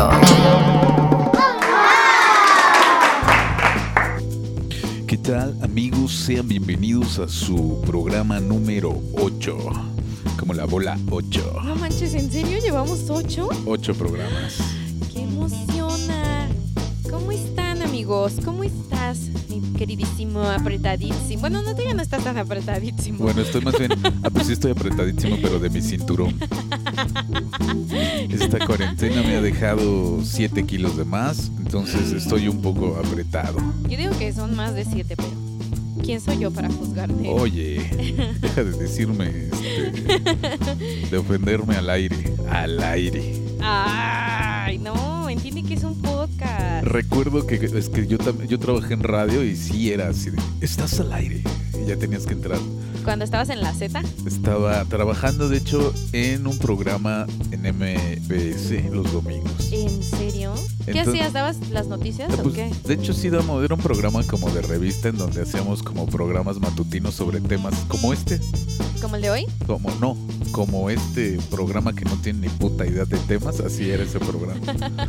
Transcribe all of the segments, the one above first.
8. ¿Qué tal amigos? Sean bienvenidos a su programa número 8. Como la bola 8. No manches, ¿en serio llevamos 8? 8 programas. ¡Qué emociona! ¿Cómo están amigos? ¿Cómo estás, mi queridísimo apretadísimo? Bueno, no te digo no estás tan apretadísimo. Bueno, estoy más bien. Ah, pues sí estoy apretadísimo, pero de mi cinturón. Esta cuarentena me ha dejado 7 kilos de más, entonces estoy un poco apretado. Yo digo que son más de 7, pero ¿quién soy yo para juzgarte? Oye, deja de decirme, este, de ofenderme al aire, al aire. Ay, no, entiende que es un podcast. Recuerdo que es que yo, yo trabajé en radio y sí era así de, estás al aire. Y ya tenías que entrar. Cuando estabas en la Z, Estaba trabajando, de hecho, en un programa en MBS los domingos. ¿en serio? ¿Qué Entonces- hacías? ¿Dabas las noticias Eh, o pues, qué? de hecho, sí, damos- era un programa como de revista en donde hacíamos como programas matutinos sobre temas como este. ¿Como el de hoy? Como no, como este programa que no tiene ni puta idea de temas, así era ese programa.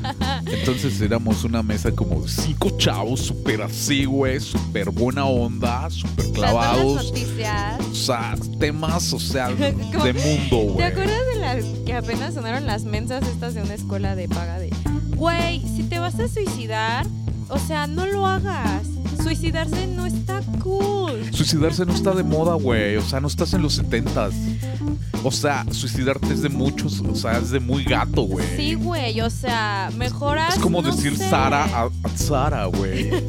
Entonces éramos una mesa como cinco chavos, súper así, güey, súper buena onda, súper clavados. las noticias. O sea, temas, o sea, de mundo, ¿Te güey. acuerdas de las que apenas sonaron las mensas estas de una escuela de paga de, güey, si te vas a suicidar, o sea, no lo hagas. Suicidarse no está cool. Suicidarse no está de moda, güey. O sea, no estás en los setentas. O sea, suicidarte es de muchos, o sea, es de muy gato, güey. Sí, güey, o sea, mejoras. Es como no decir sé. Sara a, a Sara, güey.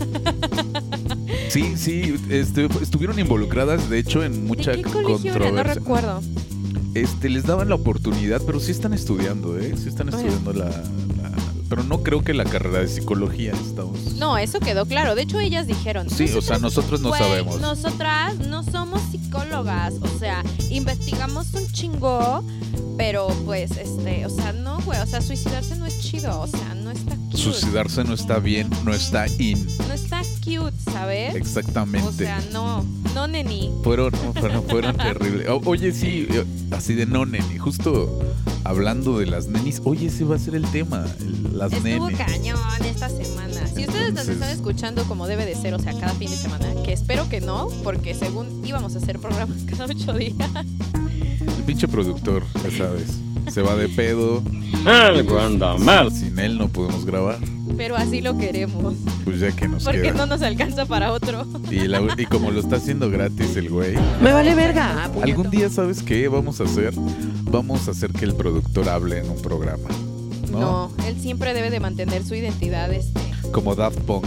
Sí, sí, este, estuvieron involucradas, de hecho, en mucha ¿En qué colegio era? No controversia. recuerdo. Este, les daban la oportunidad, pero sí están estudiando, ¿eh? Sí están estudiando la- Pero no creo que la carrera de psicología estamos... No, eso quedó claro. De hecho, ellas dijeron. Sí, o sea, nosotros no güey, sabemos. Nosotras no somos psicólogas. O sea, investigamos un chingo. Pero pues, este, o sea, no, güey. O sea, suicidarse no es chido. O sea, no está cute. Suicidarse no está bien, no está in. No está cute, ¿sabes? Exactamente. O sea, no, no, neni. Fueron, fueron, fueron terribles. Oye, sí, eh, así de no, neni. Justo hablando de las nenis, oye, ese va a ser el tema, el- las Estuvo nenis. cañón esta semana. Si ustedes nos están escuchando como debe de ser, o sea, cada fin de semana, que espero que no, porque según íbamos a hacer programas cada ocho días. El pinche productor, ya sabes, se va de pedo. Algo anda mal. Sin él no podemos grabar. Pero así lo queremos. Pues ya que nos Porque queda. no nos alcanza para otro. Y, la- y como lo está haciendo gratis el güey, Me vale verga. algún día, ¿sabes qué vamos a hacer? Vamos a hacer que el productor hable en un programa. ¿No? No, él siempre debe de mantener su identidad, este. Como Daft Punk.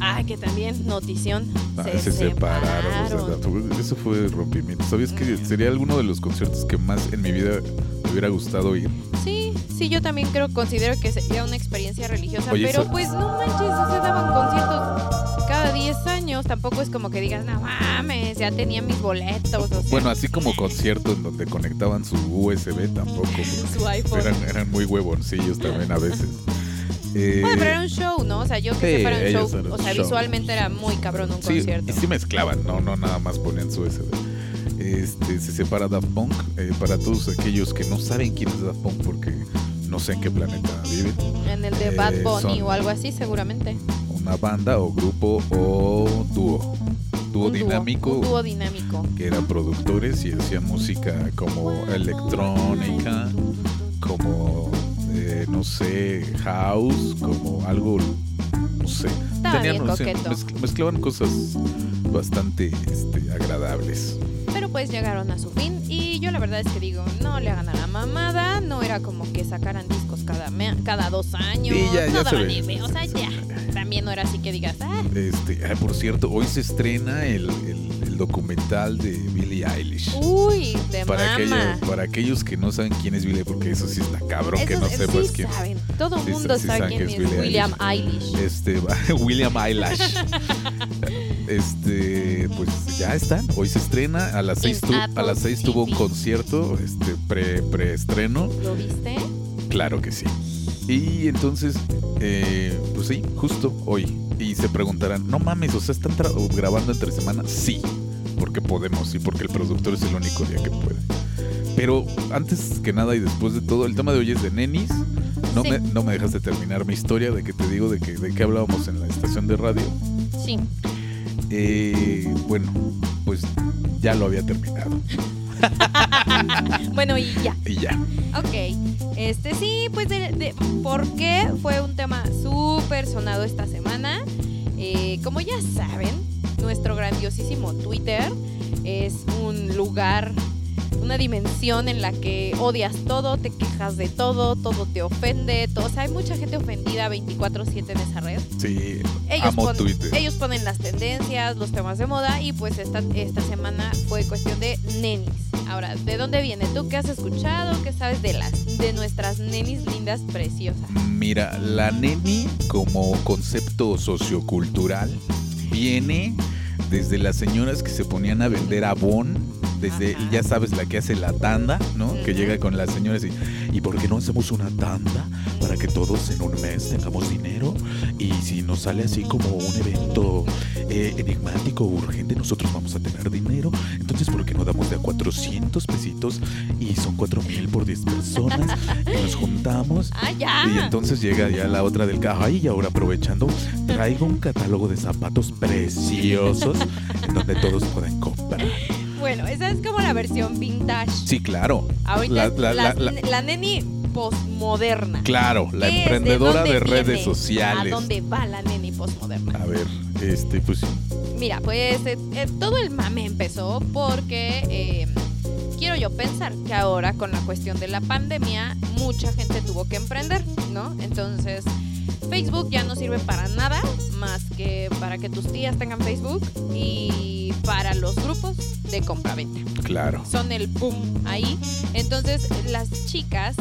Ah, que también, notición. Ah, se, se, separaron. Eso fue rompimiento. ¿Sabías que sería alguno de los conciertos que más en mi vida me hubiera gustado ir? Sí, sí, yo también creo, considero que sería una experiencia religiosa, Oye, pero eso- pues no manches, o sea, daban conciertos cada 10 años, tampoco es como que digas, no mames, ya tenía mis boletos, o sea, Bueno, así como concierto en donde conectaban su USB tampoco. su iPhone. Eran, eran muy huevoncillos también a veces. Eh, Bueno, pero era un show, ¿no? O sea, yo que Sí, sepa era un show, o sea, show. visualmente era muy cabrón un sí, concierto. y sí mezclaban, no, no nada más ponían su USB. Este, se separa Daft Punk. eh, para todos aquellos que no saben quién es Daft Punk porque no sé en qué planeta viven. En el de Eh, Bad Bunny son- o algo así, seguramente. Una banda o grupo o dúo. Dúo dinámico. Un dúo dinámico. que eran productores y hacían música como electrónica, como, eh, no sé, house, como algo, no sé. Bien mezclaban cosas bastante este, agradables. Pues llegaron a su fin y yo la verdad es que digo, no le hagan a la mamada, no era como que sacaran discos cada, cada dos años, Sí, ya- no daban ve- o sea, ya, también no era así que digas, ah, Este, ah, por cierto, hoy se estrena el, el- el documental de Billie Eilish. uy, de para, mama. aquellos, para aquellos que no saben quién es Billie, porque eso sí está cabrón que Esos, no eh, sepas sí quién. saben, todo el Sí mundo sa- sí sabe saben quién que es, Billie William Eilish. Este, William Eyelash. Este, pues ya están. Hoy se estrena. A las En 6 tu- a Apple las seis tuvo un concierto, este, pre, preestreno. ¿Lo viste? Claro que sí. Y entonces, eh, pues sí, justo hoy. Y se preguntarán, no mames, o sea, ¿están grabando entre semanas? Sí, porque podemos y porque el productor es el único día que puede. Pero antes que nada y después de todo, el tema de hoy es de nenis. no, Sí. me, no me dejaste terminar mi historia de que te digo de que de qué hablábamos en la estación de radio. Sí. Eh, bueno, pues ya lo había terminado. Bueno, y ya. Y ya. Ok. Este sí, pues de, de- ¿por qué fue un tema súper sonado esta semana? Eh, como ya saben, nuestro grandiosísimo Twitter es un lugar, una dimensión en la que odias todo, te quejas de todo, todo te ofende, todo. O sea, hay mucha gente ofendida 24/7 en esa red. Sí, Ellos, amo pon- Twitter. ellos ponen las tendencias, los temas de moda y pues esta, esta semana fue cuestión de nenis. Ahora, ¿de dónde viene? ¿Tú qué has escuchado? ¿Qué sabes de las de nuestras nenis lindas preciosas? Mira, la neni como concepto sociocultural viene desde las señoras que se ponían a vender abón, desde, Ajá. ya sabes, la que hace la tanda, ¿no? Que llega con las señoras y, ¿y por qué no hacemos una tanda para que todos en un mes tengamos dinero? Y si nos sale así como un evento eh, enigmático urgente, nosotros vamos a tener dinero. Entonces, ¿por qué no damos de a 400 pesitos y son 4 mil por 10 personas? Y nos juntamos ¡Ah, ya! y entonces llega ya la otra del caja y ahora aprovechando, traigo un catálogo de zapatos preciosos en donde todos pueden comprar. Bueno, esa es como la versión vintage. Sí, claro. Ahorita La- la- neni postmoderna. Claro, la emprendedora de redes viene? sociales. ¿A dónde va la neni postmoderna? A ver, este, pues Mira, pues eh, eh, todo el mame empezó porque eh, quiero yo pensar que ahora con la cuestión de la pandemia mucha gente tuvo que emprender, ¿no? Entonces Facebook ya no sirve para nada más que para que tus tías tengan Facebook y para los grupos de compra-venta. claro. Son el boom ahí. Entonces las chicas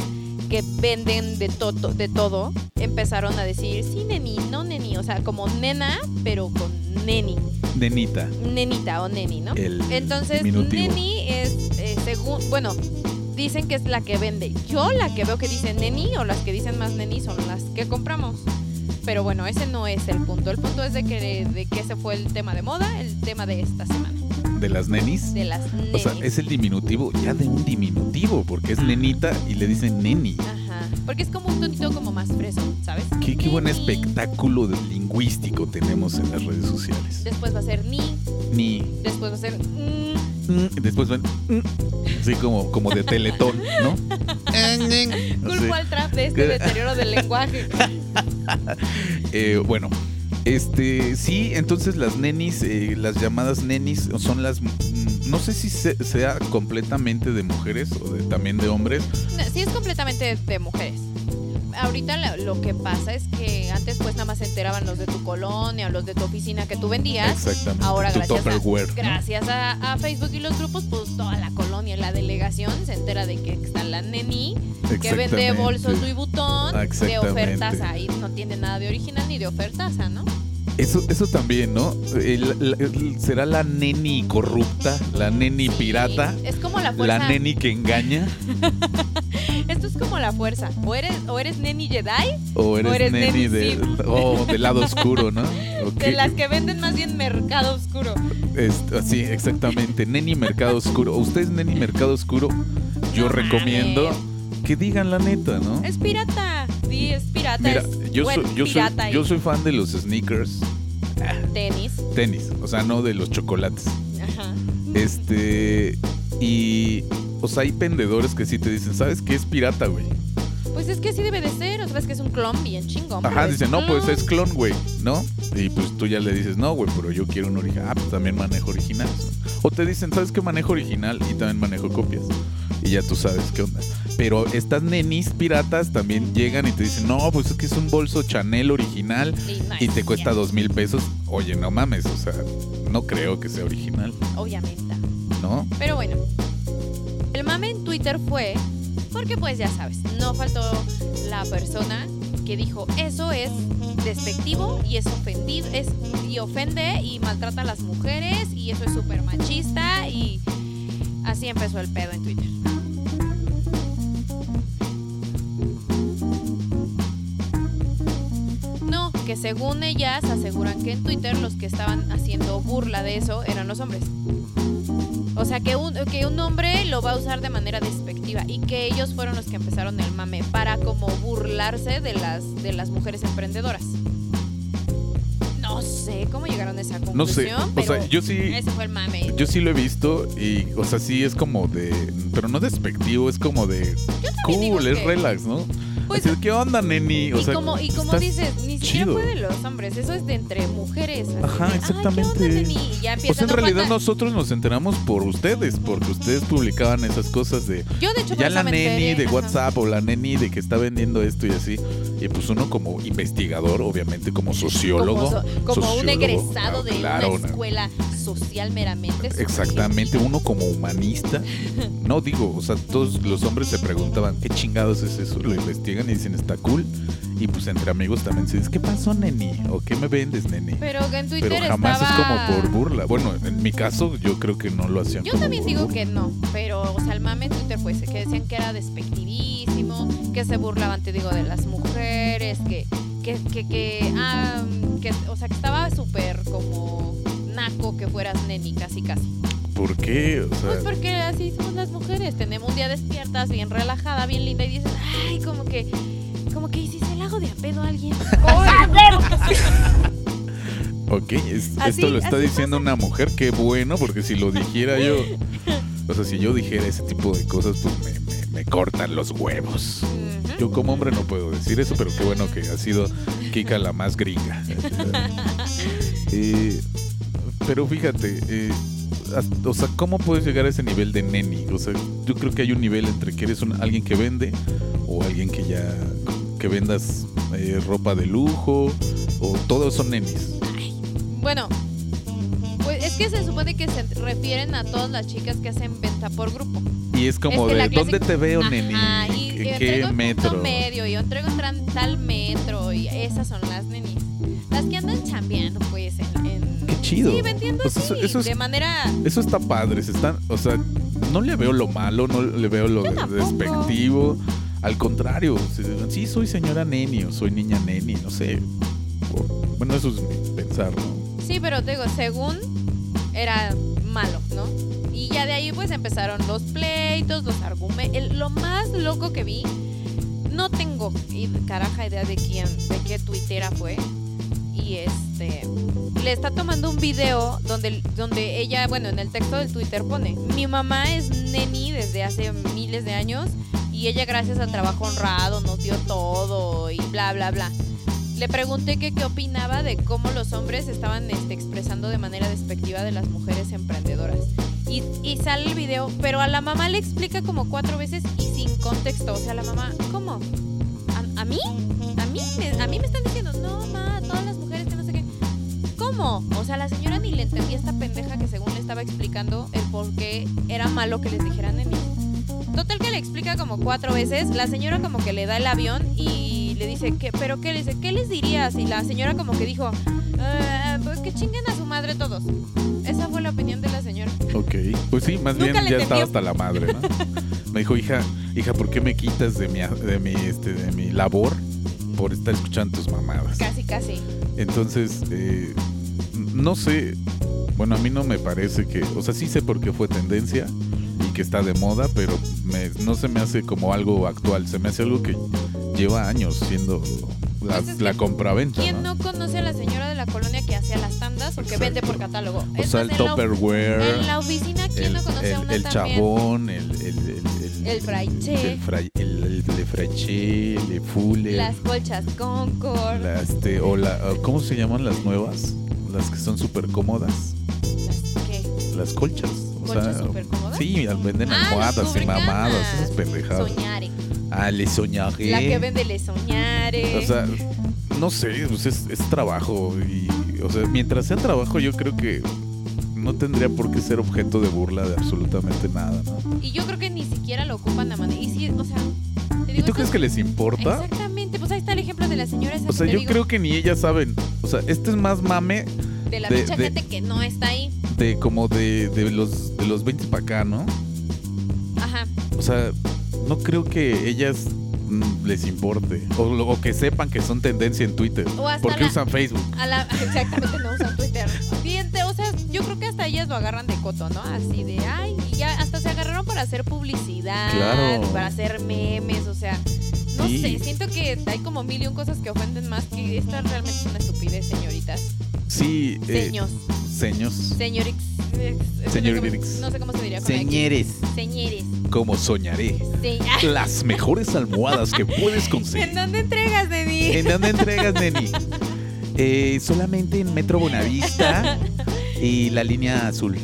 que venden de, todo de todo empezaron a decir, sí, neni, no neni, o sea, como nena, pero con neni Nenita, nenita o neni, ¿no? el Entonces, diminutivo. neni es eh, según, bueno, dicen que es la que vende. Yo la que veo que dice neni o las que dicen más neni son las que compramos. Pero bueno, ese no es el punto. El punto es de que, de que ese fue el tema de moda, el tema de esta semana, de las nenis. de las O sea, nenis. es el diminutivo ya de un diminutivo, porque es nenita y le dicen neni. Ajá, porque es como un tonito como más freso, ¿sabes? Qué, qué buen espectáculo lingüístico tenemos en las redes sociales. Después va a ser ni, Ni. después va a ser mm, mm, después van. mm, así como, como de teletón, ¿no? Culpo al trap de este deterioro del lenguaje. Eh, bueno, este, sí, entonces las nenis, eh, las llamadas nenis son las, mm, no sé si se- sea completamente de mujeres o de, también de hombres. Sí, es completamente de mujeres. Ahorita lo que pasa es que antes pues nada más se enteraban los de tu colonia los de tu oficina que tú vendías. Exactamente. Ahora tu gracias, a, gracias a, a Facebook y los grupos, pues toda la y la delegación se entera de que está la neni que vende bolsos Louis Vuitton de ofertas y no tiene nada de original ni de ofertas, ¿no? Eso, eso también, ¿no? El- la- el- ¿Será la neni corrupta? ¿La neni Sí, pirata? Es como la fuerza. ¿La neni que engaña? Esto es como la fuerza. O eres, o eres neni Jedi, ¿O eres, O eres neni, neni de, Sith. oh, del lado oscuro, ¿no? De las que venden más bien mercado oscuro. Est- sí, exactamente. Neni Mercado Oscuro. ¿Usted es Neni Mercado Oscuro? Yo No recomiendo que digan la neta, ¿no? Es pirata. Sí, es pirata. Mira, es yo soy, yo, soy, pirata y yo soy fan de los sneakers, tenis. tenis, o sea, no de los chocolates. Ajá. Este, y, o sea, hay vendedores que sí te dicen, ¿sabes qué es pirata, güey? Pues es que así debe de ser. O sabes que es un clon bien chingón. Ajá, dicen, no, pues es clon, güey, ¿no? Y pues tú ya le dices, no, güey, pero yo quiero un original. Ah, pues también manejo originales. O te dicen, ¿sabes qué manejo original? Y también manejo copias. Y ya tú sabes qué onda. Pero estas nenis piratas también llegan y te dicen, no, pues es que es un bolso Chanel original no y es te cuesta dos mil pesos. Oye, no mames, o sea, no creo que sea original, Obviamente. ¿no? Pero bueno, el mame en Twitter fue porque pues ya sabes, no faltó la persona que dijo eso es despectivo y es ofendido es, y ofende y maltrata a las mujeres y eso es súper machista y así empezó el pedo en Twitter. No, que según ellas aseguran que en Twitter los que estaban haciendo burla de eso eran los hombres. O sea, que un, que un hombre lo va a usar de manera despectiva y que ellos fueron los que empezaron el mame para como burlarse de las, de las mujeres emprendedoras. No sé cómo llegaron a esa conclusión, No sé, o pero sea, yo sí, ese fue el mame. yo sí lo he visto y, o sea, sí es como de, pero no despectivo, es como de cool, es que- relax, ¿no? Pues, ¿qué onda, neni? O y, sea, como, y como dices, ni siquiera chido. fue de los hombres, eso es de entre mujeres. así Ajá, de, "Ay, ¿qué exactamente. onda, neni?" Y ya O empieza, sea, en "No realidad falta-". nosotros nos enteramos por ustedes, porque ustedes publicaban esas cosas de Yo, de hecho, por ya la neni enteré, de ajá. WhatsApp o la neni de que está vendiendo esto y así. Y pues uno como investigador, obviamente como sociólogo. Como, so- como un sociólogo, egresado ah, de claro, una una- escuela social meramente. Exactamente, uno como humanista. No digo, o sea, todos los hombres se preguntaban, ¿qué chingados es eso? Lo investigan y dicen, está cool. Y pues entre amigos también se dicen, ¿qué pasó, neni? ¿O qué me vendes, neni? Pero que en Twitter Pero jamás estaba... es como por burla. Bueno, en mi caso yo creo que no lo hacían Yo como también por digo burla. que no, pero, o sea, el mame en Twitter pues que decían que era despectivísimo, que se burlaban, te digo, de las mujeres, que, que, que, que, ah, que, o sea, que estaba súper como naco que fueras neni, casi, casi. ¿Por qué? O Pues sea, porque así somos las mujeres, tenemos un día despiertas, bien relajada, bien linda, y dices, ay, como que, como que, ¿y si se le hago de a pedo a alguien? ok, es- Así- esto lo está diciendo una mujer, qué bueno, porque si lo dijera yo, o sea, si yo dijera ese tipo de cosas, pues me, me- me cortan los huevos. Yo como hombre no puedo decir eso, pero qué bueno que ha sido Kika la más gringa. Eh, pero fíjate, eh, hasta- o sea, ¿cómo puedes llegar a ese nivel de neni? O sea, yo creo que hay un nivel entre que eres un- alguien que vende o alguien que ya que vendas eh, ropa de lujo o todos son nenis. Bueno, pues es que se supone que se refieren a todas las chicas que hacen venta por grupo. Y es como Es que la de ¿dónde te veo, neni? Ajá, y, y ¿En qué punto metro? medio, y yo entrego en tal metro, y esas son las nenis. Las que andan chambeando, pues, en... chido. Sí, vendiendo así, eso- eso es- de manera... Eso está padre, se están, o sea, no le veo lo malo, no le veo lo despectivo. Al contrario, sí soy señora neni o soy niña neni, no sé. O- bueno, eso es pensar, ¿no? Sí, pero te digo, según era malo, ¿no? Y ya de ahí pues empezaron los pleitos, los argumentos. Lo más loco que vi, no tengo caraja idea de quién, de qué tuitera fue. Y este le está tomando un video donde, donde ella, bueno, en el texto del Twitter pone, mi mamá es neni desde hace miles de años y ella gracias al trabajo honrado nos dio todo y bla, bla, bla. Le pregunté que qué opinaba de cómo los hombres estaban este, expresando de manera despectiva de las mujeres emprendedoras. Y, y sale el video, pero a la mamá le explica como cuatro veces y sin contexto. O sea, la mamá, ¿cómo? ¿A, a mí? ¿A mí? ¿A mí me están ¿Cómo? O sea, la señora ni le entendía esta pendeja que según le estaba explicando el por qué era malo que les dijeran neni. Total que le explica como cuatro veces, la señora como que le da el avión y le dice, ¿qué, ¿pero qué le dice? ¿Qué les dirías? Y la señora como que dijo, "Ah, pues que chinguen a su madre todos. Esa fue la opinión de la señora. Ok, pues sí, más bien ya entendió. estaba hasta la madre, ¿no? Me dijo, hija, hija, ¿por qué me quitas de mi, de mi, este, de mi labor por estar escuchando tus mamadas? Casi, casi. Entonces, eh, no sé, bueno, a mí no me parece que, o sea, sí sé por qué fue tendencia y que está de moda, pero me- no se me hace como algo actual, se me hace algo que lleva años siendo la, Pues es la que, compraventa, ¿Quién ¿no? no conoce a la señora de la colonia que hacía las tandas? Porque Exacto. vende por catálogo. O Es sea, el Tupperware, En la oficina, ¿quién el, no conoce a el- una el también? chabón, el... El, el, El fraiche. El, fray- el, el, le fraiche, le fuller, Las colchas Concord. la, este, o la, ¿cómo se llaman las nuevas? Las que son súper cómodas, Las, ¿qué? las colchas. O ¿Colchas súper cómodas? Sí, venden Ah, almohadas y mamadas, esas pendejadas. Soñare. Ah, le soñaré. La que vende le soñare. O sea, no sé, pues es, es trabajo y, o sea, mientras sea trabajo yo creo que no tendría por qué ser objeto de burla de absolutamente nada, ¿no? y yo creo que ni siquiera lo ocupan de manera. Y sí, o sea. te ¿Y digo, tú crees que les importa? Exactamente. Ejemplo de la señora esa O que sea, te yo digo, creo que ni ellas saben. O sea, este es más mame De la de- mucha de- gente que no está ahí. de como de, de los de los 20 para acá, ¿no? Ajá. O sea, no creo que ellas mm, les importe o, lo- o que sepan que son tendencia en Twitter. O hasta ¿Por qué la- usan Facebook? A la, exactamente, no usan Twitter. Bien, te- o sea, yo creo que hasta ellas lo agarran de coto, ¿no? Así de, ay, y ya hasta se agarraron para hacer publicidad, Claro. para hacer memes, o sea, no Sí. sé, siento que hay como mil y un cosas que ofenden más que esta realmente es una estupidez, señoritas. Sí, eh, Seños, seños. señorix. Señorix. No sé cómo se diría. Señores, Señores. como soñaré. Se- Las mejores almohadas que puedes ¿En conseguir. dónde entregas, Neni? ¿En dónde entregas, Neni? Eh, solamente en Metro Bonavista y la línea azul.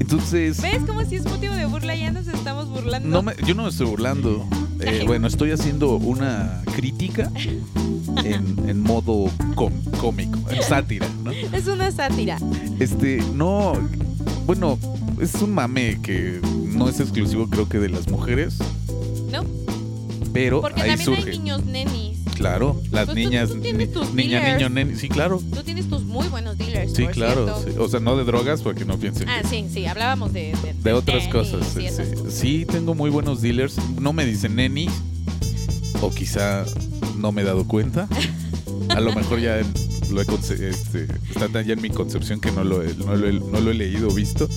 Entonces, ¿Ves cómo si es motivo de burla? Ya nos estamos burlando. no me- yo no me estoy burlando. Eh, bueno, estoy haciendo una crítica en, en modo cómico, en sátira, ¿no? Es una sátira. Este, no, bueno, es un mame que no es exclusivo creo que de las mujeres, ¿No? pero Porque ahí también surge. hay niños nenis. Claro, las tú- niñas, tú tienes ni- tus niña, dealers. niño, nene, sí, claro, Tú tienes tus muy buenos dealers. sí, por claro, sí. o sea, no de drogas porque no piensen Ah, que- sí, sí, hablábamos de... De, de otras cosas. Sí, esas sí. cosas. Sí, tengo muy buenos dealers, no me dicen neni, o quizá no me he dado cuenta, a lo mejor ya lo he este, está tan ya en mi concepción que no lo, he, no, lo he, no lo he leído o visto.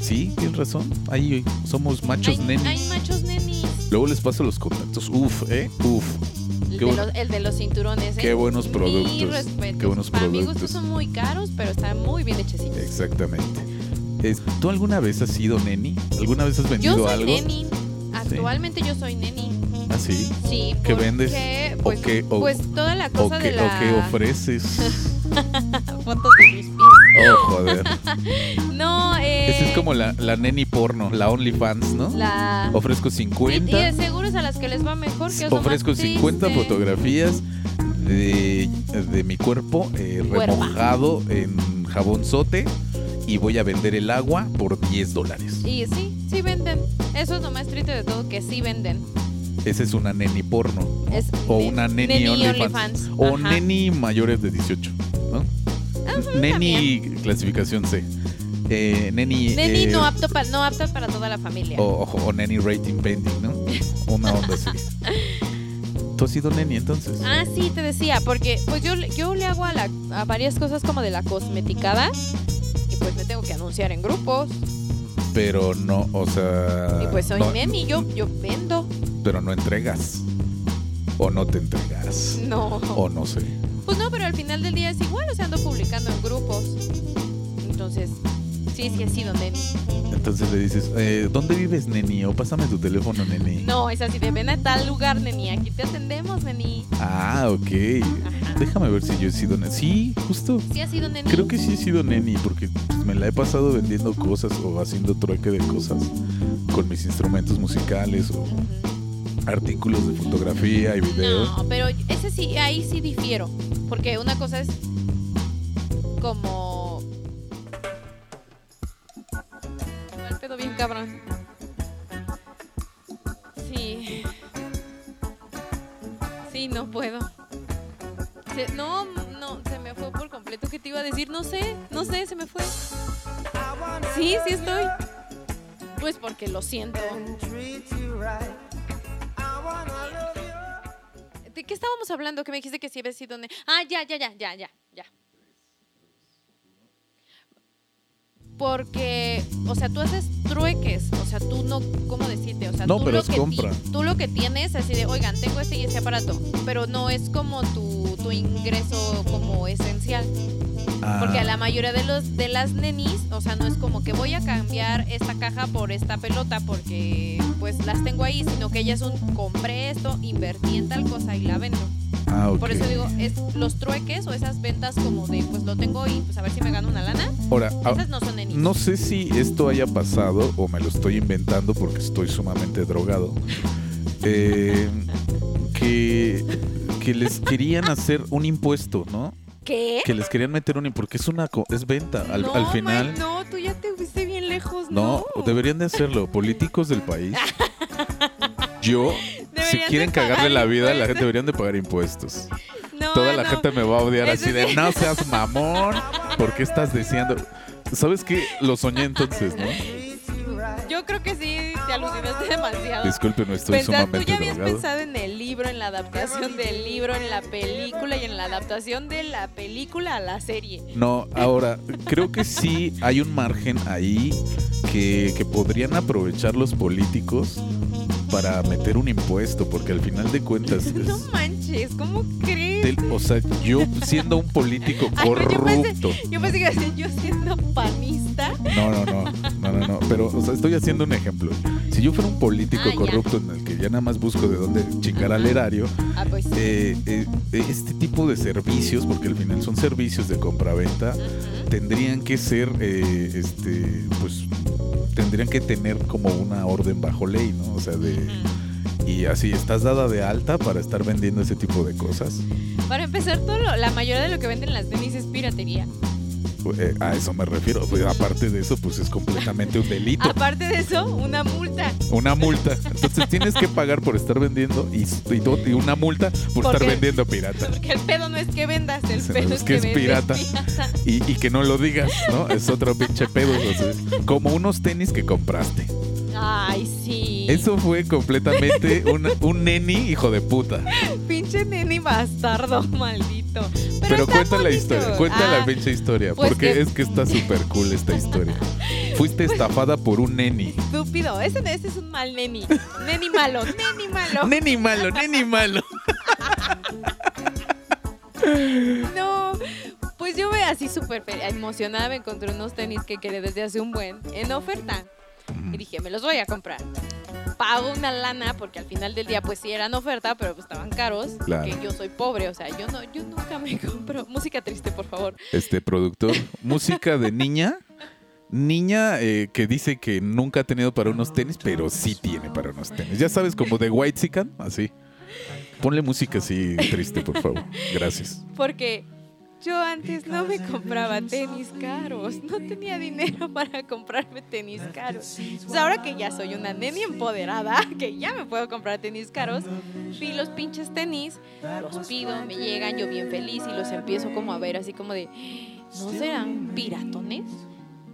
Sí, tienes razón. Ahí somos machos hay, nenis. hay machos nenis. Luego les paso los contactos. Uf, ¿eh? Uf. El de, bueno. los, el de los cinturones, ¿eh? Qué buenos Mis productos, qué buenos Para mi gusto productos. son muy caros, pero están muy bien hechecitos. Exactamente. ¿Tú alguna vez has sido neni? ¿Alguna vez has Yo vendido soy algo? neni. Actualmente yo soy neni. ¿Ah, sí? Sí. ¿Qué vendes? Pues, ¿O qué- o- pues toda la ¿O cosa qué, de la... o qué ofreces? Fotos. Oh, joder. No, eh... Esa es como la, la neni porno, la OnlyFans, ¿no? La... Ofrezco Y, y 50. de seguro es a las que les va mejor. Que Ofrezco más 50 triste. fotografías de, de mi cuerpo eh, Cuerpa. remojado en jabonzote y voy a vender el agua por 10 dólares. Y sí, sí venden. Eso es lo más triste de todo, que sí venden. Esa es una neni porno. o una neni, neni OnlyFans. OnlyFans, O ajá. neni mayores de 18. neni clasificación C. Eh, neni. Neni eh, no, apto pa- no apta para toda la familia. o, o- o neni rating pending, ¿no? Una onda así. ¿Tú has sido neni entonces? Ah, sí, te decía, porque pues yo, yo le hago a, la- a varias cosas como de la cosmeticada y pues me tengo que anunciar en grupos. Pero no, o sea. y pues soy no- neni, yo, yo vendo. Pero no entregas. O no te entregas. No. O no sé. Final del día es igual, o sea, ando publicando en grupos. Entonces, sí, sí he sido neni. Entonces le dices, eh, ¿dónde vives, neni? O pásame tu teléfono, neni. No, es así de ven a tal lugar, neni, aquí te atendemos, neni. Ah, ok. Ajá. Déjame ver si yo he sido neni. Sí, justo. ¿Sí has sido neni? Creo que sí he sido neni porque me la he pasado vendiendo cosas o haciendo trueque de cosas con mis instrumentos musicales o. artículos de fotografía y video. No, pero ese sí, ahí sí difiero. Porque una cosa es como. El pedo bien cabrón. Sí. Sí, no puedo. Se- no, no, se me fue por completo. ¿Qué te iba a decir? No sé, no sé, se me fue. Sí, sí estoy. Pues porque lo siento. ¿De qué estábamos hablando? Que me dijiste que sí había sido... ne- Ah, ya, ya, ya, ya, ya, ya. Porque, o sea, tú haces trueques, o sea, tú no, ¿cómo decirte? O sea, No, tú, pero lo es que compra. tú lo que tienes así de, oigan, tengo este y ese aparato, pero no es como tu, tu ingreso como esencial. Ah, Porque a la mayoría de los de las nenis, o sea, no es como que voy a cambiar esta caja por esta pelota porque pues las tengo ahí, sino que ella es un compré esto, invertí en tal cosa y la vendo. ah, ok. Por eso digo, es los trueques o esas ventas como de pues lo tengo y pues a ver si me gano una lana, Ahora, ah, esas no son nenis. no sé si esto haya pasado o me lo estoy inventando porque estoy sumamente drogado. Eh, que, que les querían hacer un impuesto, ¿no? ¿Qué? Que les querían meter un impuesto porque es una co- es venta. Al, no, al final, no, tú ya te fuiste bien lejos, no, no. deberían de hacerlo. Políticos del país. Yo, si quieren cagarle la vida, la gente deberían de pagar impuestos. No, Toda la no. gente me va a odiar Eso así de, sí. no seas mamón, ¿por qué estás diciendo? ¿Sabes qué? Lo soñé entonces, ¿no? Yo creo que sí, te alucinaste demasiado. Disculpe, no estoy tú sumamente ya habías drogado. pensado en el libro, en la adaptación del libro, en la película y en la adaptación de la película a la serie. No, ahora, creo que sí hay un margen ahí que, que podrían aprovechar los políticos para meter un impuesto, porque al final de cuentas, No es- manches, ¿cómo crees? o sea, yo siendo un político Ay, yo pensé- corrupto, Yo pensé que iba a decir, yo siendo panista. No, no, no, no, no, no, pero, o sea, estoy haciendo un ejemplo. Si yo fuera un político Ah, ya. corrupto en el que ya nada más busco de dónde chingar al erario, Ah, pues sí. eh, eh, este tipo de servicios, porque al final son servicios de compraventa, tendrían que ser, eh, este, pues, tendrían que tener como una orden bajo ley, ¿no? O sea, de... Y así, ¿estás dada de alta para estar vendiendo ese tipo de cosas? Para empezar, todo lo- la mayoría de lo que venden las tenis es piratería. Eh, a eso me refiero. Pues, aparte de eso, pues es completamente un delito. Aparte de eso, una multa. Una multa. Entonces tienes que pagar por estar vendiendo y, y do- y una multa por Porque- estar vendiendo pirata. Porque el pedo no es que vendas, el Sí, pedo es es que es pirata. pirata. Y, y que no lo digas, ¿no? Es otro pinche pedo. como unos tenis que compraste. Ay, sí. Eso fue completamente un, un neni hijo de puta. Pinche neni bastardo, maldito. Pero, Pero, cuenta la historia, cuenta la Ah, pinche historia. pues porque que- es que está súper cool esta historia. Fuiste estafada por un neni. Estúpido, ese, ese es un mal neni. Neni malo, neni malo. Neni malo, neni malo. No, pues yo ve así súper emocionada, me encontré unos tenis que quería desde hace un buen en oferta. Y dije, me los voy a comprar. Pago una lana porque al final del día pues sí eran oferta, pero pues estaban caros. Claro. Que yo soy pobre, o sea, yo no, yo nunca me compro música triste, por favor. Este productor, música de niña. Niña eh, que dice que nunca ha tenido para unos tenis, pero sí tiene para unos tenis. Ya sabes, como de White Sican, así. Ponle música así triste, por favor. Gracias. Porque yo antes no me compraba tenis caros, no tenía dinero para comprarme tenis caros. Entonces, ahora que ya soy una neni empoderada, que ya me puedo comprar tenis caros, vi los pinches tenis, los pido, me llegan, yo bien feliz y los empiezo como a ver así como de, ¿no serán piratones?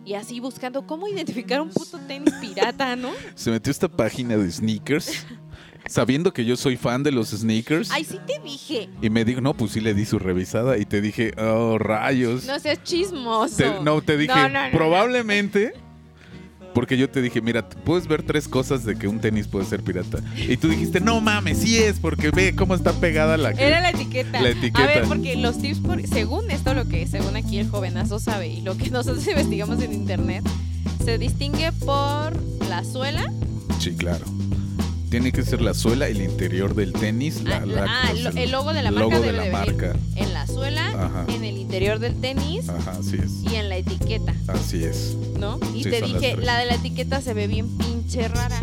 Y así buscando cómo identificar un puto tenis pirata, ¿no? Se metió esta página de sneakers, sabiendo que yo soy fan de los sneakers. Ay, sí te dije, Y me dijo, no, pues sí le di su revisada. Y te dije, oh, rayos. no seas chismoso. Te- no, te dije, No, no, no, probablemente. Porque yo te dije, mira, puedes ver tres cosas de que un tenis puede ser pirata. Y tú dijiste, no mames, sí es, porque ve cómo está pegada la. Era la etiqueta. La etiqueta. A ver, porque los tips, por- según esto, lo que según aquí el jovenazo sabe y lo que nosotros investigamos en internet, se distingue por la suela. Sí, claro. Tiene que ser la suela, el interior del tenis, la, ah, la- ah, lo- el logo de la logo marca de debe la de venir marca. en la suela, Ajá. en el interior del tenis Ajá, así es. y en la etiqueta, Así es. ¿no? Y Sí, te dije, la de la etiqueta se ve bien pinche rara.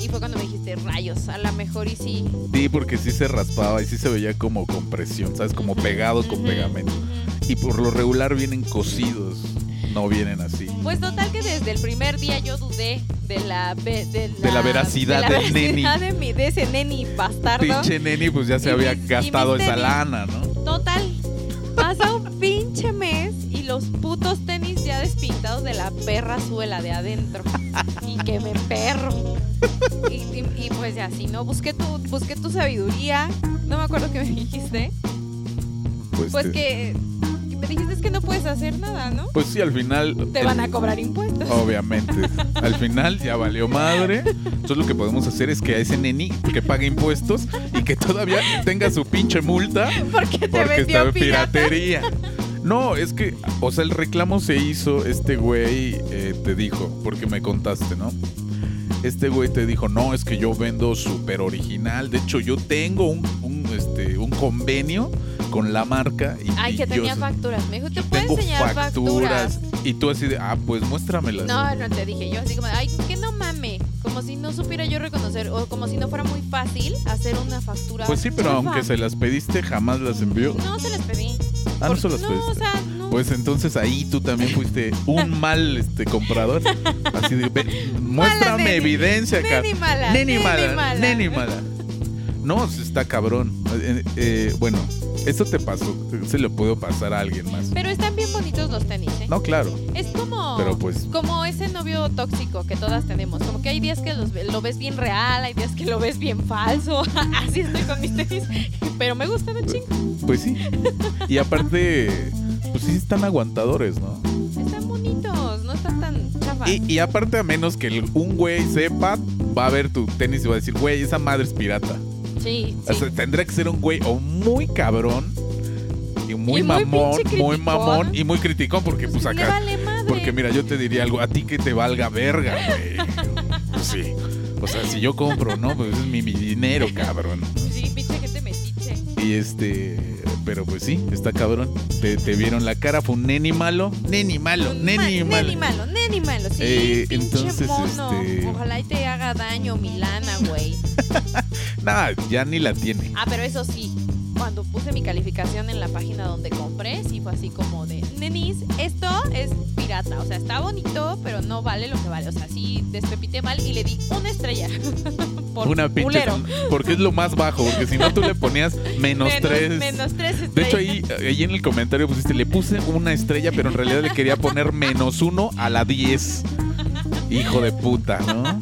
Y fue cuando me dijiste, rayos, a lo mejor y sí. Sí, porque sí se raspaba y sí se veía como con presión, ¿sabes? Como pegado con pegamento. Y por lo regular vienen cosidos, no vienen así. Pues total que desde el primer día yo dudé de la ve- de la, De la veracidad de la del neni. de, mi- de ese neni bastardo. Pinche neni, pues ya se Y había mis- y gastado mis esa tenis. lana, ¿no? Total. Pasa un pinche mes y los putos tenis ya despintados de la perra suela de adentro. Y que me perro. Y, y- y pues ya, si no, busqué tu, busqué tu sabiduría. No me acuerdo qué me dijiste. Pues, Pues te- que, dijiste es que no puedes hacer nada, ¿no? pues sí, al final. Te van a cobrar impuestos. Obviamente. Al final ya valió madre. Entonces lo que podemos hacer es que a ese neni que pague impuestos y que todavía tenga su pinche multa Porque te porque vendió piratería. No, es que, o sea, el reclamo se hizo, este güey eh, te dijo, porque me contaste, ¿no? Este güey te dijo, no, es que yo vendo súper original. De hecho, yo tengo un, un, este, un convenio con la marca. Y, Ay, y que yo tenía facturas. Me dijo, ¿te puedo tengo enseñar facturas? Y tú así de, ah, pues muéstramelas. No, no te dije yo así como, ay, que no mame. Como si no supiera yo reconocer o como si no fuera muy fácil hacer una factura. Pues sí, pero aunque se las pediste, jamás las envió. No se las pedí. Ah, no se las no, pediste. o sea, no. Pues entonces ahí tú también fuiste un mal este comprador. Así de, "Ve, muéstrame evidencia. Neni mala. Neni neni mala, mala. neni mala. No, está cabrón. Eh, eh, bueno, Eso te pasó, se lo puedo pasar a alguien más. Pero están bien bonitos los tenis, ¿eh? No, claro. Es como, Pero pues- como ese novio tóxico que todas tenemos. Como que hay días que los lo ves bien real, hay días que lo ves bien falso. Así estoy con mis tenis. Pero me gustan un chingo. Pues sí. Y aparte, pues sí están aguantadores, ¿no? Están bonitos, no están tan chafas. Y, y aparte, a menos que un güey sepa, va a ver tu tenis y va a decir, güey, esa madre es pirata. Sí, O sea, tendría que ser un güey o muy cabrón y muy, Y mamón, muy mamón y muy criticón porque pues le acá vale madre. porque mira, yo te diría algo, a ti que te valga verga, güey. Pues sí. O sea, si yo compro, ¿no? Pues es mi, mi dinero, cabrón. Sí, pinche gente metiche. Y este, pero pues sí, está cabrón. Te, te vieron la cara, fue un neni malo, neni malo, neni Ma- malo. Neni malo, neni malo. Sí, Eh, pinche entonces, mono. este- Ojalá y te haga daño Milana, güey. Nah, ya ni la tiene. Ah, pero eso sí, cuando puse mi calificación en la página donde compré, sí fue así como de, nenis, esto es pirata, o sea, está bonito, pero no vale lo que vale. O sea, sí despepité mal y le di una estrella. Por Una pinche. Porque es lo más bajo, porque si no tú le ponías menos, tres. Menos tres estrellas. De hecho, ahí, ahí en el comentario pusiste, le puse una estrella, pero en realidad le quería poner menos uno a la 10. Hijo de puta, ¿no?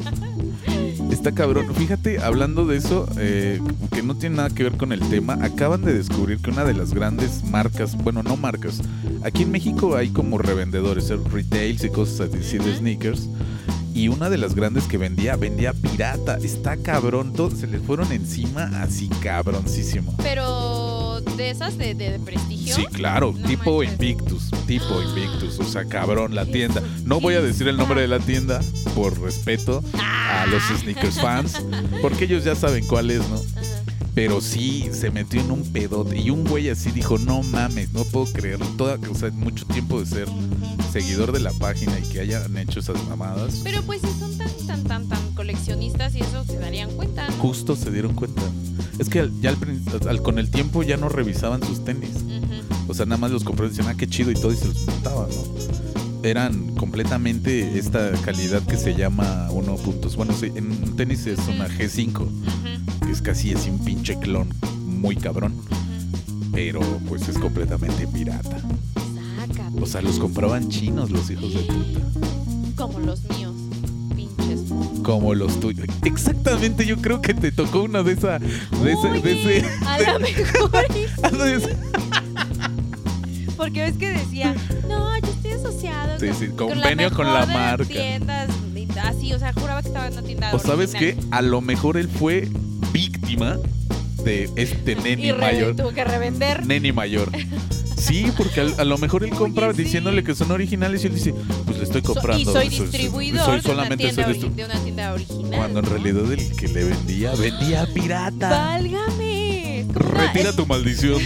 Está cabrón. Fíjate, hablando de eso, eh, que no tiene nada que ver con el tema, acaban de descubrir que una de las grandes marcas, bueno, no marcas, aquí en México hay como revendedores, eh, retails y cosas así de sneakers. Y una de las grandes que vendía, vendía pirata. Está cabrón. Todos se les fueron encima así cabroncísimo. Pero de esas de, de- de prestigio. Sí, claro, No tipo manches. Invictus, tipo Invictus, o sea, cabrón, la tienda. No voy a decir el nombre de la tienda por respeto a los sneakers fans, porque ellos ya saben cuál es, ¿no? Pero sí, se metió en un pedote y un güey así dijo, no mames, no puedo creerlo. Toda, o sea, mucho tiempo de ser seguidor de la página y que hayan hecho esas mamadas, Pero pues si son tan, tan, tan, tan coleccionistas y eso se darían cuenta. ¿no? justo se dieron cuenta. Es que ya al al- con el tiempo ya no revisaban sus tenis. O sea, nada más los compraron y decían, ah, qué chido y todo y se los montaban, ¿no? Eran completamente esta calidad que se llama 1 puntos. Bueno, sí, en un tenis es una G5, Ujú. que es casi así un pinche clon muy cabrón, pero pues es completamente pirata. Sácate. O sea, los compraban chinos los hijos de puta. Como los míos. Como los tuyos. Exactamente, yo creo que te tocó una de esa. De ese. De ese a mejor. de ese- Porque ves que decía, no, yo estoy asociado Sí, con, sí, con convenio con mejor la de las marca. tiendas y así, o sea, juraba que estaba en una tienda O sabes qué, original. a lo mejor él fue víctima de este neni Y mayor. tuvo que revender. Neni mayor. Sí, porque al- a, lo mejor él Oye, compra sí. diciéndole que son originales y él dice, pues le estoy comprando. y soy eso distribuidor soy de, una solamente tienda soy de una tienda original. Cuando en realidad el que le vendía, vendía pirata. ¡Válgame! Una- Retira tu maldición.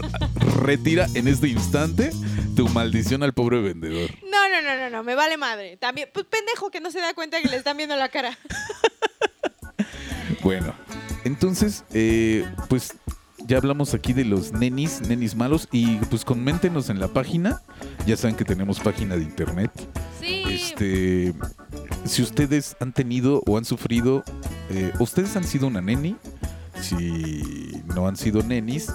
Retira en este instante tu maldición al pobre vendedor. No, no, no, no, no, me vale madre. También, pues pendejo que no se da cuenta que le están viendo la cara. Bueno, entonces, eh, pues ya hablamos aquí de los nenis, nenis malos. Y pues coméntenos en la página. Ya saben que tenemos página de internet. Sí. Este, si ustedes han tenido o han sufrido, eh, ustedes han sido una neni. Si no han sido nenis,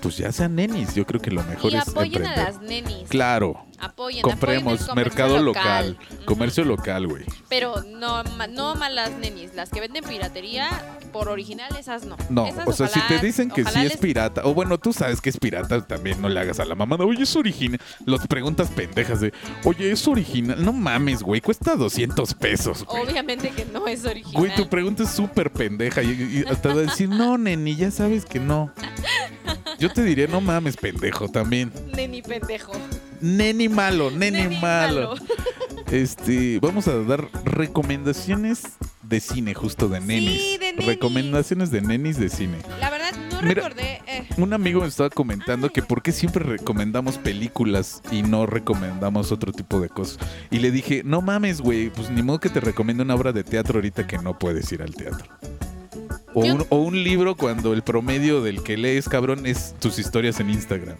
pues ya sean nenis. Yo creo que lo mejor y es apoyen a las nenis. Claro, Apoyen, compremos apoyen el mercado local, comercio local, güey. Pero no, no malas nenis. Las que venden piratería por original, esas no. No, Esas o sea, si te dicen que sí es pirata, o bueno, tú sabes que es pirata, también no le hagas a la mamada, oye, es original. Los preguntas pendejas de, oye, es original. No mames, güey, cuesta 200 pesos, güey. Obviamente que no es original. Güey, tu pregunta es súper pendeja y, y hasta decir, no, neni, ya sabes que no. Yo te diría, no mames, pendejo, también. Neni pendejo. Neni malo, neni, Neni malo. Este, vamos a dar recomendaciones de cine, justo de nenis. de nenis. Recomendaciones de nenis de cine. La verdad, no Mira. recordé. eh, Un amigo me estaba comentando que por qué siempre recomendamos películas y no recomendamos otro tipo de cosas. Y le dije, no mames, güey, pues ni modo que te recomiende una obra de teatro ahorita que no puedes ir al teatro. O un, o un libro cuando el promedio del que lees, cabrón, es tus historias en Instagram.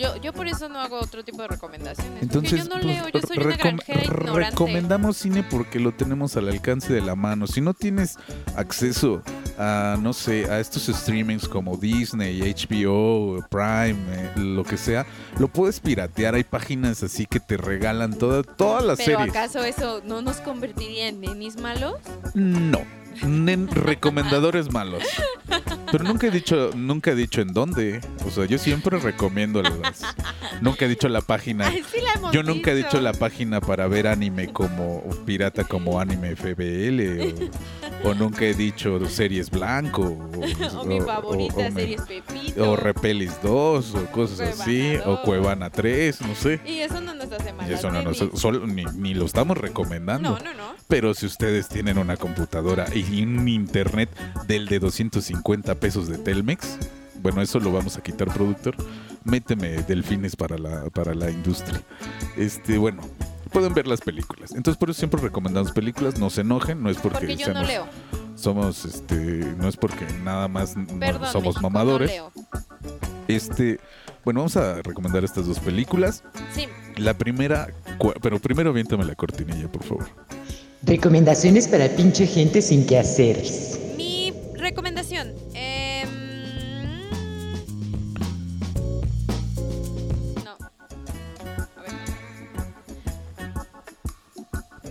Yo, yo por eso no hago otro tipo de recomendaciones. Entonces, porque yo no pues, leo, yo soy una granjera ignorante. recomendamos cine porque lo tenemos al alcance de la mano. Si no tienes acceso a, no sé, a estos streamings como Disney, HBO, Prime, eh, lo que sea, lo puedes piratear. Hay páginas así que te regalan toda, todas las ¿Pero series. acaso eso no nos convertiría en nenis malos? No. En recomendadores malos. Pero nunca he dicho, nunca he dicho en dónde. O sea, yo siempre recomiendo las. Nunca he dicho la página. Ay, sí la hemos Yo nunca he dicho. dicho la página para ver anime como pirata como anime FBL o, o nunca he dicho series blanco o, O mi favorita o- o me- Pepito. o Repelis 2 o cosas Cuevana así 2. o Cuevana 3, no sé. Y eso no nos hace mal. Eso no nos, solo- ni, ni lo estamos recomendando. No, no, no. Pero si ustedes tienen una computadora y un internet del de 250 pesos de Telmex, bueno, eso lo vamos a quitar, productor. Méteme delfines para la, para la industria. Este, bueno, pueden ver las películas. Entonces, por eso siempre recomendamos películas. No se enojen, no es porque, Porque yo no leo. somos, este, no es porque nada más no somos México, mamadores. no leo. Este, bueno, vamos a recomendar estas dos películas. Sí, La primera, pero primero aviéntame la cortinilla, por favor. Recomendaciones para pinche gente sin que hacer. mi recomendación.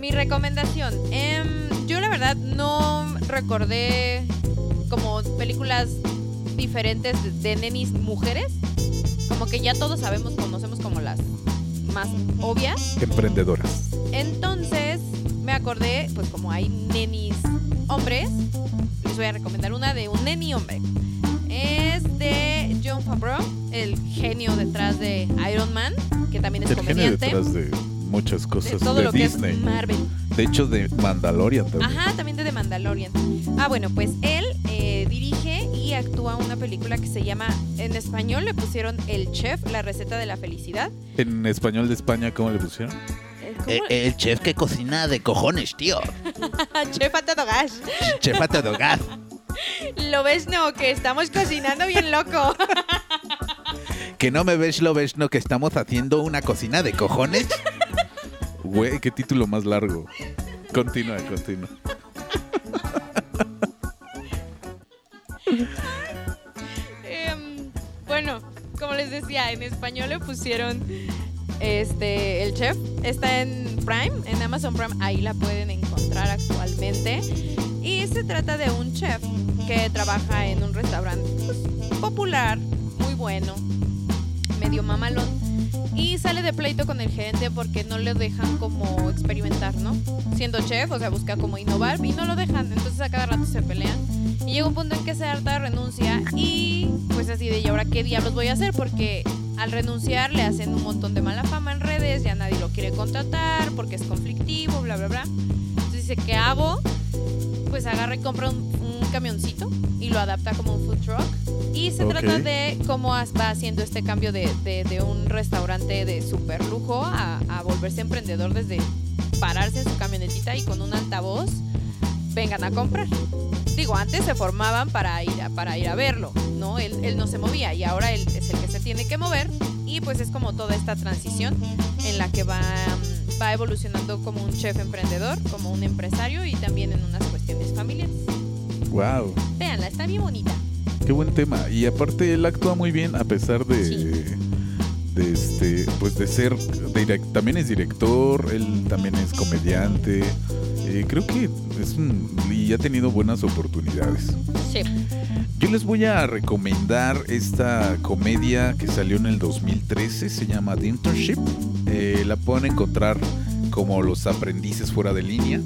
Mi recomendación. em, yo la verdad no recordé como películas diferentes de, nenis mujeres. Como que ya todos sabemos, conocemos como las más obvias. Emprendedoras. Entonces me acordé, pues como hay nenis hombres, les voy a recomendar una de un neni hombre. Es de John Favreau, el genio detrás de Iron Man, que también es El genio detrás de muchas de cosas todo de lo Disney. que es Marvel. De hecho, de Mandalorian también. Ajá, también de The Mandalorian. Ah, bueno, pues él eh, dirige y actúa una película que se llama, en español le pusieron El Chef, la receta de la felicidad. En español de España, ¿cómo le pusieron? Eh. Eh, el chef que cocina de cojones, tío. Chef a todo gas. Chef a todo gas. Lo ves, no, que estamos cocinando bien loco. Que no me ves, lo ves, no, que estamos haciendo una cocina de cojones. Güey, qué título más largo. Continúa, continúa. Em, bueno, como les decía, en español le pusieron este el chef. Está en Prime, en Amazon Prime, ahí la pueden encontrar actualmente. Y se trata de un chef que trabaja en un restaurante pues, popular, muy bueno, medio mamalón. Y sale de pleito con el gerente porque no le dejan como experimentar, ¿no? Siendo chef, o sea, busca como innovar y no lo dejan. Entonces a cada rato se pelean. Y llega un punto en que se harta, renuncia y pues así de, ¿y ahora qué diablos voy a hacer? Porque al renunciar le hacen un montón de mala fama en redes, ya nadie lo quiere contratar porque es conflictivo, bla, bla, bla. Entonces dice, ¿qué hago? Pues agarra y compra un, camioncito y lo adapta como un food truck. Y se Ok. trata de cómo va haciendo este cambio de, de- de un restaurante de super lujo a, a volverse emprendedor desde pararse en su camionetita y con un altavoz vengan a comprar. Digo, antes se formaban para ir a, para ir a verlo, ¿no? Él, él no se movía y ahora él es el que se tiene que mover y pues es como toda esta transición en la que va, va evolucionando como un chef emprendedor, como un empresario y también en unas cuestiones familiares. Wow, Véanla, está bien bonita. qué buen tema. Y aparte él actúa muy bien a pesar de, Sí. de este, pues de ser, también es director, él también es comediante. Eh, creo que es un, y ha tenido buenas oportunidades. Sí. Yo les voy a recomendar esta comedia que salió en el 2013, se llama The Internship. Eh, la pueden encontrar como Los Aprendices Fuera de Línea.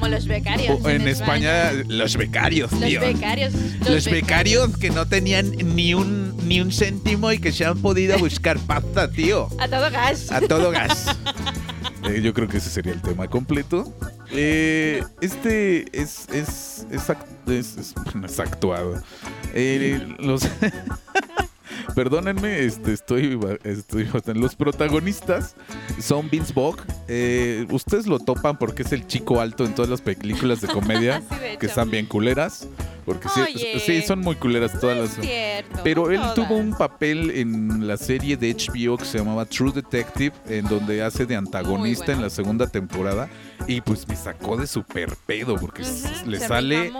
Como los becarios. En España, Los Becarios, Los tío. becarios. Los becarios que no tenían ni un, ni un céntimo y que se han podido buscar pasta, tío. A todo gas. A todo gas. Eh, yo creo que ese sería el tema completo. Eh, este es, es, es, act- es- es- es actuado. Eh, los Perdónenme, este, estoy, estoy bastante- Los protagonistas son Vince Vaughn. Eh, ustedes lo topan porque es el chico alto en todas las películas de comedia Sí, de que están bien culeras. Porque sí, Oye. sí, son muy culeras todas No las. es cierto, Pero él todas. tuvo un papel en la serie de HBO que se llamaba True Detective, en donde hace de antagonista bueno. en la segunda temporada. Y pues me sacó de super pedo, porque le sale le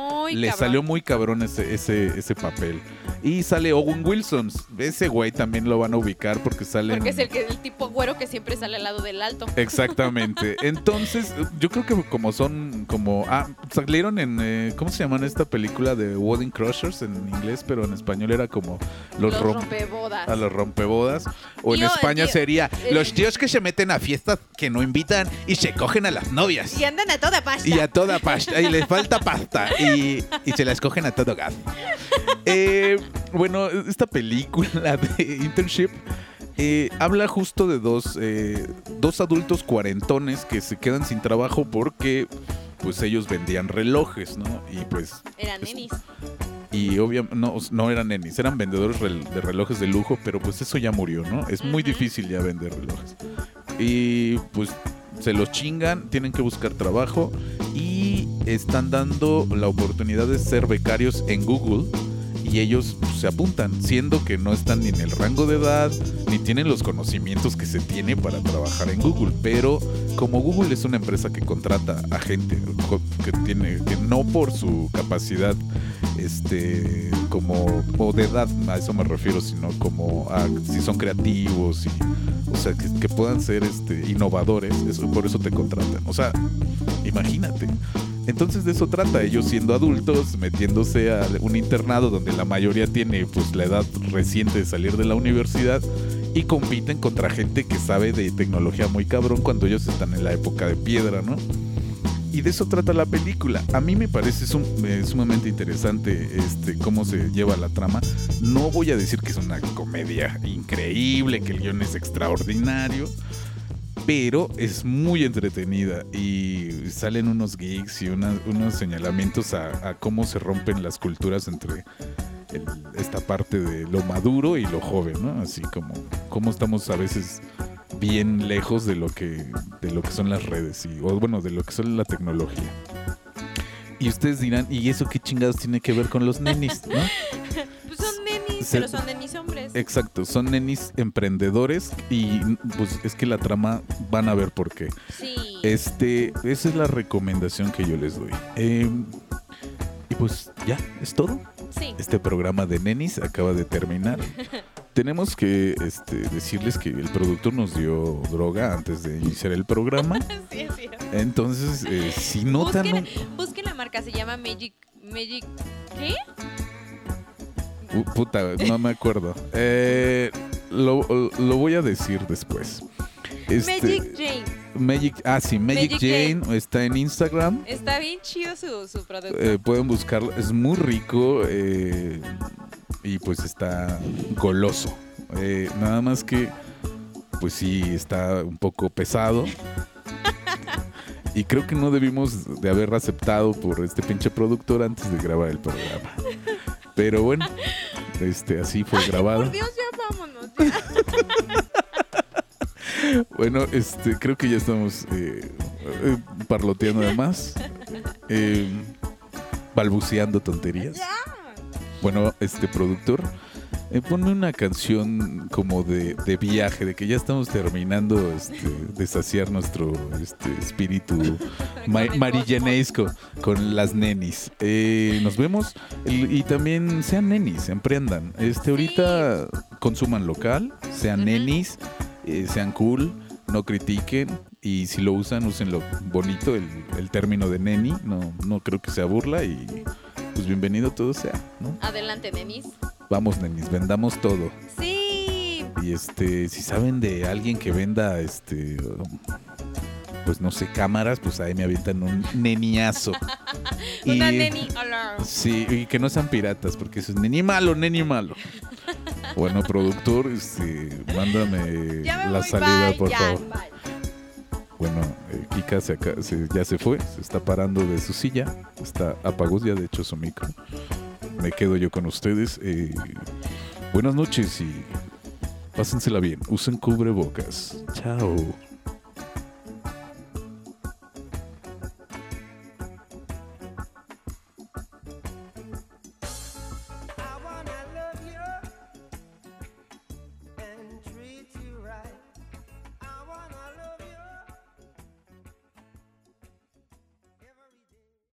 cabrón. salió muy cabrón ese, ese, ese papel. Y sale Owen Wilson. Ese güey también lo van a ubicar porque sale. Porque en- es el, que, el tipo güero que siempre sale al lado del alto. Exactamente. Entonces, yo creo que como son, como, ah, salieron en, eh, ¿cómo se llaman esta película de Wedding Crushers en inglés, pero en español era como los, Los rom- rompebodas. a los rompebodas. O en España tío. sería El- Los tíos que se meten a fiestas que no invitan y se cogen a las novias. Y andan a toda pasta. Y a toda pasta. Y les falta pasta. Y, y se las cogen a todo gas. Eh, bueno, esta película de Internship eh, habla justo de dos, eh, dos adultos cuarentones que se quedan sin trabajo porque pues ellos vendían relojes, ¿no? Y pues Eran nenis. y obviamente no, no eran nenis, eran vendedores de relojes de lujo, pero pues eso ya murió, ¿no? Es muy difícil ya vender relojes. Y pues se los chingan, tienen que buscar trabajo y están dando la oportunidad de ser becarios en Google y ellos se apuntan, siendo que no están ni en el rango de edad ni tienen los conocimientos que se tiene para trabajar en Google, pero como Google es una empresa que contrata a gente que tiene que no por su capacidad este como o de edad a eso me refiero sino como a si son creativos y o sea que, que puedan ser este innovadores eso por eso te contratan. O sea imagínate entonces de eso trata ellos siendo adultos metiéndose a un internado donde la mayoría tiene pues la edad reciente de salir de la universidad y compiten contra gente que sabe de tecnología muy cabrón cuando ellos están en la época de piedra, ¿no? Y de eso trata la película. A mí me parece sum- eh, sumamente interesante este, cómo se lleva la trama. No voy a decir que es una comedia increíble, que el guion es extraordinario, pero es muy entretenida y salen unos geeks y una- unos señalamientos a, cómo se rompen las culturas entre el- esta parte de lo maduro y lo joven, ¿no? Así como cómo estamos a veces bien lejos de lo que de lo que son las redes y o bueno de lo que son la tecnología. Y ustedes dirán, ¿y eso qué chingados tiene que ver con los nenis, no? Se- pero son nenis hombres. Exacto, son nenis emprendedores y pues es que la trama van a ver por qué. Sí. Este, esa es la recomendación que yo les doy. Eh, y pues ya, es todo. Sí. Este programa de Nenis acaba de terminar. Tenemos que este, decirles que el productor nos dio droga antes de iniciar el programa. Sí, es cierto. Entonces, eh, si notan... Busquen, busquen la marca, se llama Magic. Magic. ¿Qué? Puta, no me acuerdo. Eh, lo, lo voy a decir después. Este, Magic Jane. Magic, ah, sí, Magic, Magic Jane está en Instagram. Está bien chido su, su producto. Eh, pueden buscarlo, es muy rico eh, y pues está goloso. Eh, nada más que, pues sí, está un poco pesado. Y creo que no debimos de haber aceptado por este pinche productor antes de grabar el programa. Pero bueno, este así fue grabado. Por Dios, ya vámonos. ya. Bueno, este, creo que ya estamos eh, eh, parloteando de más. eh, balbuceando tonterías. Bueno, este productor, eh, ponme una canción como de, de viaje, de que ya estamos terminando este, de saciar nuestro este, espíritu ma- marillanesco con las nenis. Eh, nos vemos el- y también sean nenis, emprendan. Este, ahorita consuman local, sean nenis, eh, sean cool, no critiquen y si lo usan, úsenlo bonito, el, el término de neni, no, no creo que sea burla y pues bienvenido todo sea, ¿no? Adelante, nenis. Vamos nenis, vendamos todo. Sí. Y este, si saben de alguien que venda este pues no sé, cámaras, pues ahí me avientan un neniazo. Una Y- neni. Hola. Sí, y que no sean piratas, porque eso es neni malo, neni malo. Bueno, productor, este, mándame la salida, bye, por ya, favor. bye. Bueno, eh, Kika se aca- se- ya se fue, se está parando de su silla, está apagó ya de hecho su micro. Me quedo yo con ustedes. eh, buenas noches y pásensela bien. Usen cubrebocas. Chao.